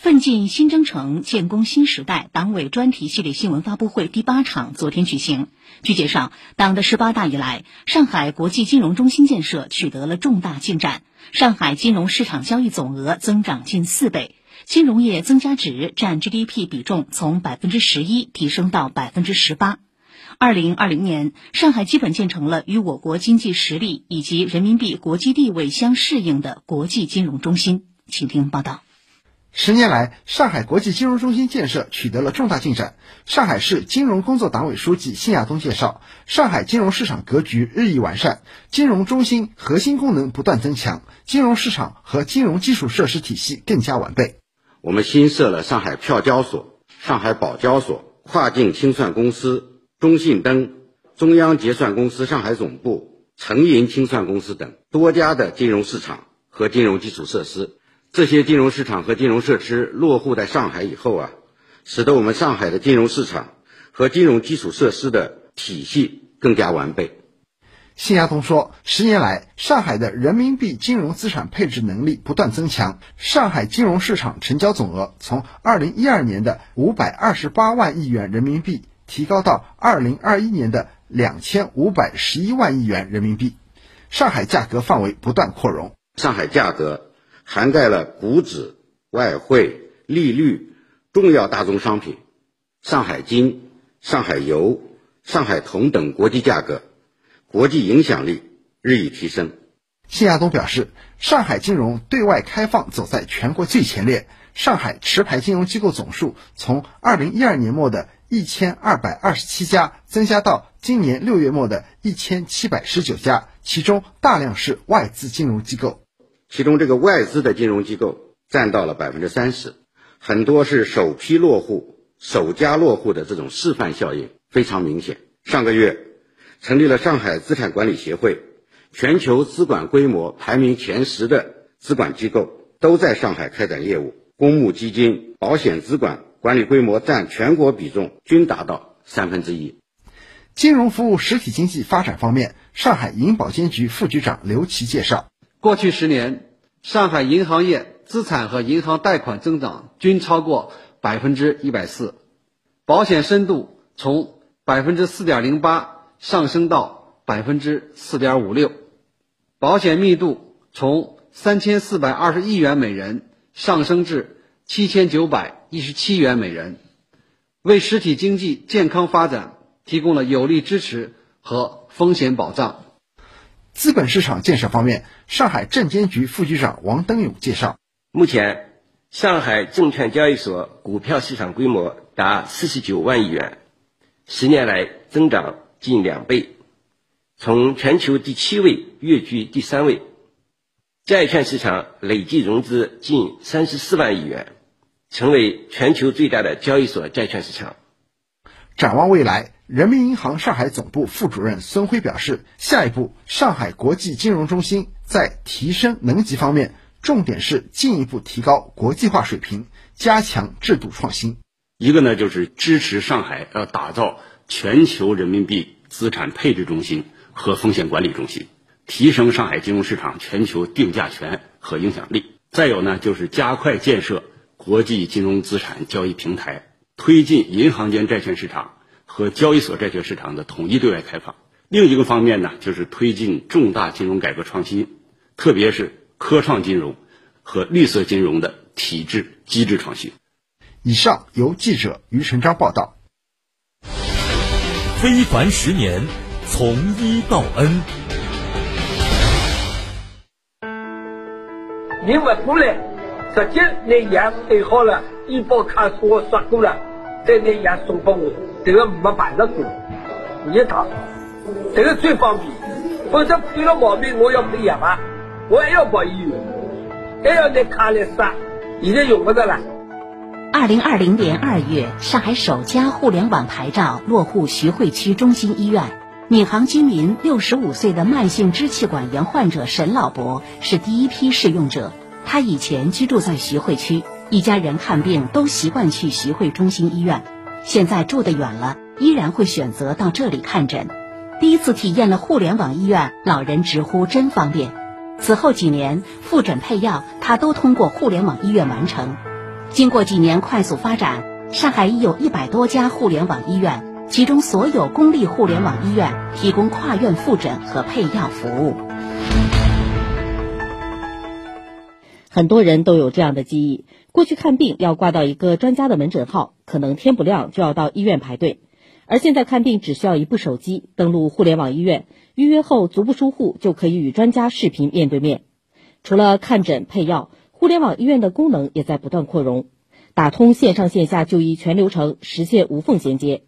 奋进新征程，建功新时代党委专题系列新闻发布会第八场昨天举行。据介绍，党的十八大以来，上海国际金融中心建设取得了重大进展，上海金融市场交易总额增长近四倍，金融业增加值占 GDP 比重从百分之十一提升到百分之十八。二零二零年，上海基本建成了与我国经济实力以及人民币国际地位相适应的国际金融中心。请听报道。十年来，上海国际金融中心建设取得了重大进展。上海市金融工作党委书记辛亚东介绍，上海金融市场格局日益完善，金融中心核心功能不断增强，金融市场和金融基础设施体系更加完备。我们新设了上海票交所、上海保交所、跨境清算公司、中信登、中央结算公司上海总部、成银清算公司等多家的金融市场和金融基础设施。这些金融市场和金融设施落户在上海以后啊，使得我们上海的金融市场和金融基础设施的体系更加完备。信亚东说，十年来，上海的人民币金融资产配置能力不断增强，上海金融市场成交总额从二零一二年的五百二十八万亿元人民币提高到二零二一年的两千五百十一万亿元人民币，上海价格范围不断扩容，上海价格。涵盖了股指、外汇、利率、重要大宗商品、上海金、上海油、上海铜等国际价格，国际影响力日益提升。谢亚东表示，上海金融对外开放走在全国最前列，上海持牌金融机构总数从二零一二年末的一千二百二十七家增加到今年六月末的一千七百十九家，其中大量是外资金融机构。其中，这个外资的金融机构占到了百分之三十，很多是首批落户、首家落户的这种示范效应非常明显。上个月，成立了上海资产管理协会，全球资管规模排名前十的资管机构都在上海开展业务，公募基金、保险资管管理规模占全国比重均达到三分之一。金融服务实体经济发展方面，上海银保监局副局长刘琦介绍。过去十年，上海银行业资产和银行贷款增长均超过百分之一百四，保险深度从百分之四点零八上升到百分之四点五六，保险密度从三千四百二十亿元每人上升至七千九百一十七元每人，为实体经济健康发展提供了有力支持和风险保障。资本市场建设方面，上海证监局副局长王登勇介绍，目前上海证券交易所股票市场规模达四十九万亿元，十年来增长近两倍，从全球第七位跃居第三位。债券市场累计融资近三十四万亿元，成为全球最大的交易所债券市场。展望未来。人民银行上海总部副主任孙辉表示，下一步，上海国际金融中心在提升能级方面，重点是进一步提高国际化水平，加强制度创新。一个呢，就是支持上海要打造全球人民币资产配置中心和风险管理中心，提升上海金融市场全球定价权和影响力。再有呢，就是加快建设国际金融资产交易平台，推进银行间债券市场。和交易所债券市场的统一对外开放。另一个方面呢，就是推进重大金融改革创新，特别是科创金融和绿色金融的体制机制创新。以上由记者于成章报道。非凡十年，从一到 N。你不过来，直接拿羊对好了，医保卡我刷过了，再拿药送给我。这个没办得过，一趟，这个最方便。否则有了毛病，我要配药啊，我还要跑医院，还要拿卡来刷，现在用不着了。二零二零年二月，上海首家互联网牌照落户徐汇区中心医院。闵行居民六十五岁的慢性支气管炎患者沈老伯是第一批试用者。他以前居住在徐汇区，一家人看病都习惯去徐汇中心医院。现在住得远了，依然会选择到这里看诊。第一次体验了互联网医院，老人直呼真方便。此后几年复诊配药，他都通过互联网医院完成。经过几年快速发展，上海已有一百多家互联网医院，其中所有公立互联网医院提供跨院复诊和配药服务。很多人都有这样的记忆：过去看病要挂到一个专家的门诊号，可能天不亮就要到医院排队；而现在看病只需要一部手机，登录互联网医院，预约后足不出户就可以与专家视频面对面。除了看诊配药，互联网医院的功能也在不断扩容，打通线上线下就医全流程，实现无缝衔接。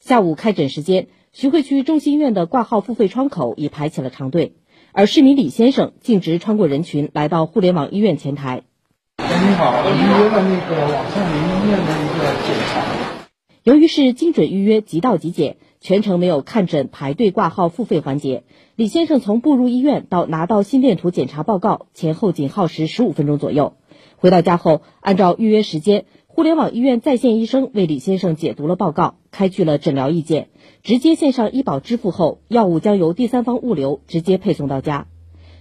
下午开诊时间，徐汇区中心医院的挂号付费窗口已排起了长队。而市民李先生径直穿过人群，来到互联网医院前台。你好，我预约了那个网上医院的一个检查。由于是精准预约，即到即检，全程没有看诊、排队挂号、付费环节。李先生从步入医院到拿到心电图检查报告，前后仅耗时十五分钟左右。回到家后，按照预约时间。互联网医院在线医生为李先生解读了报告，开具了诊疗意见，直接线上医保支付后，药物将由第三方物流直接配送到家。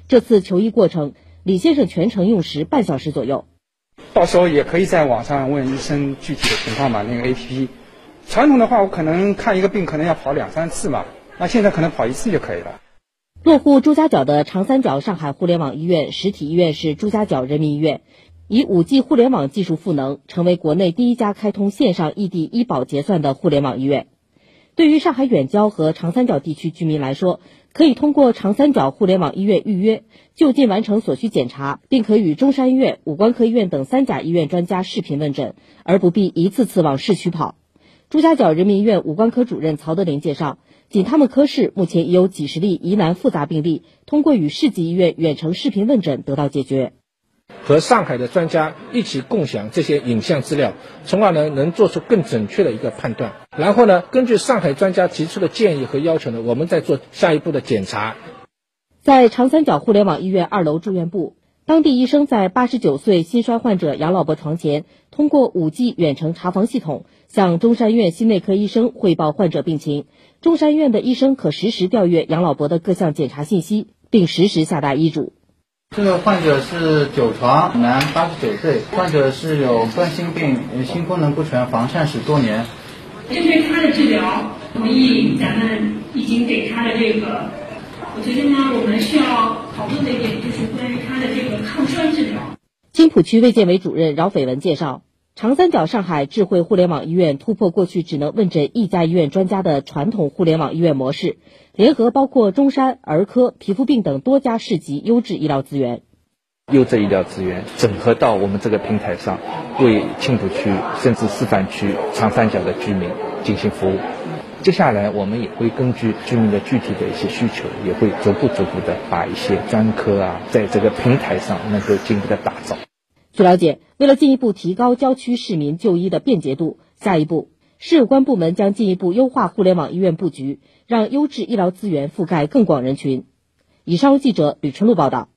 这次求医过程，李先生全程用时半小时左右。到时候也可以在网上问医生具体的情况嘛，那个 APP。传统的话，我可能看一个病可能要跑两三次嘛，那现在可能跑一次就可以了。落户朱家角的长三角上海互联网医院实体医院是朱家角人民医院。以 5G 互联网技术赋能，成为国内第一家开通线上异地医保结算的互联网医院。对于上海远郊和长三角地区居民来说，可以通过长三角互联网医院预约，就近完成所需检查，并可与中山医院、五官科医院等三甲医院专家视频问诊，而不必一次次往市区跑。朱家角人民医院五官科主任曹德林介绍，仅他们科室目前已有几十例疑难复杂病例，通过与市级医院远程视频问诊得到解决。和上海的专家一起共享这些影像资料，从而呢能做出更准确的一个判断。然后呢，根据上海专家提出的建议和要求呢，我们再做下一步的检查。在长三角互联网医院二楼住院部，当地医生在八十九岁心衰患者杨老伯床前，通过五 G 远程查房系统向中山院心内科医生汇报患者病情。中山医院的医生可实时调阅杨老伯的各项检查信息，并实时下达医嘱。这个患者是九床男，八十九岁，患者是有冠心病，心功能不全，房颤史多年。针对他的治疗，同意咱们已经给他的这个，我觉得呢，我们需要讨论的一点就是关于他的这个抗衰治疗。金浦区卫健委主任饶斐文介绍。长三角上海智慧互联网医院突破过去只能问诊一家医院专家的传统互联网医院模式，联合包括中山儿科、皮肤病等多家市级优质医疗资源，优质医疗资源整合到我们这个平台上，为青浦区甚至示范区长三角的居民进行服务。接下来我们也会根据居民的具体的一些需求，也会逐步逐步的把一些专科啊，在这个平台上能够进一步的打造。据了解，为了进一步提高郊区市民就医的便捷度，下一步市有关部门将进一步优化互联网医院布局，让优质医疗资源覆盖更广人群。以上记者吕春露报道。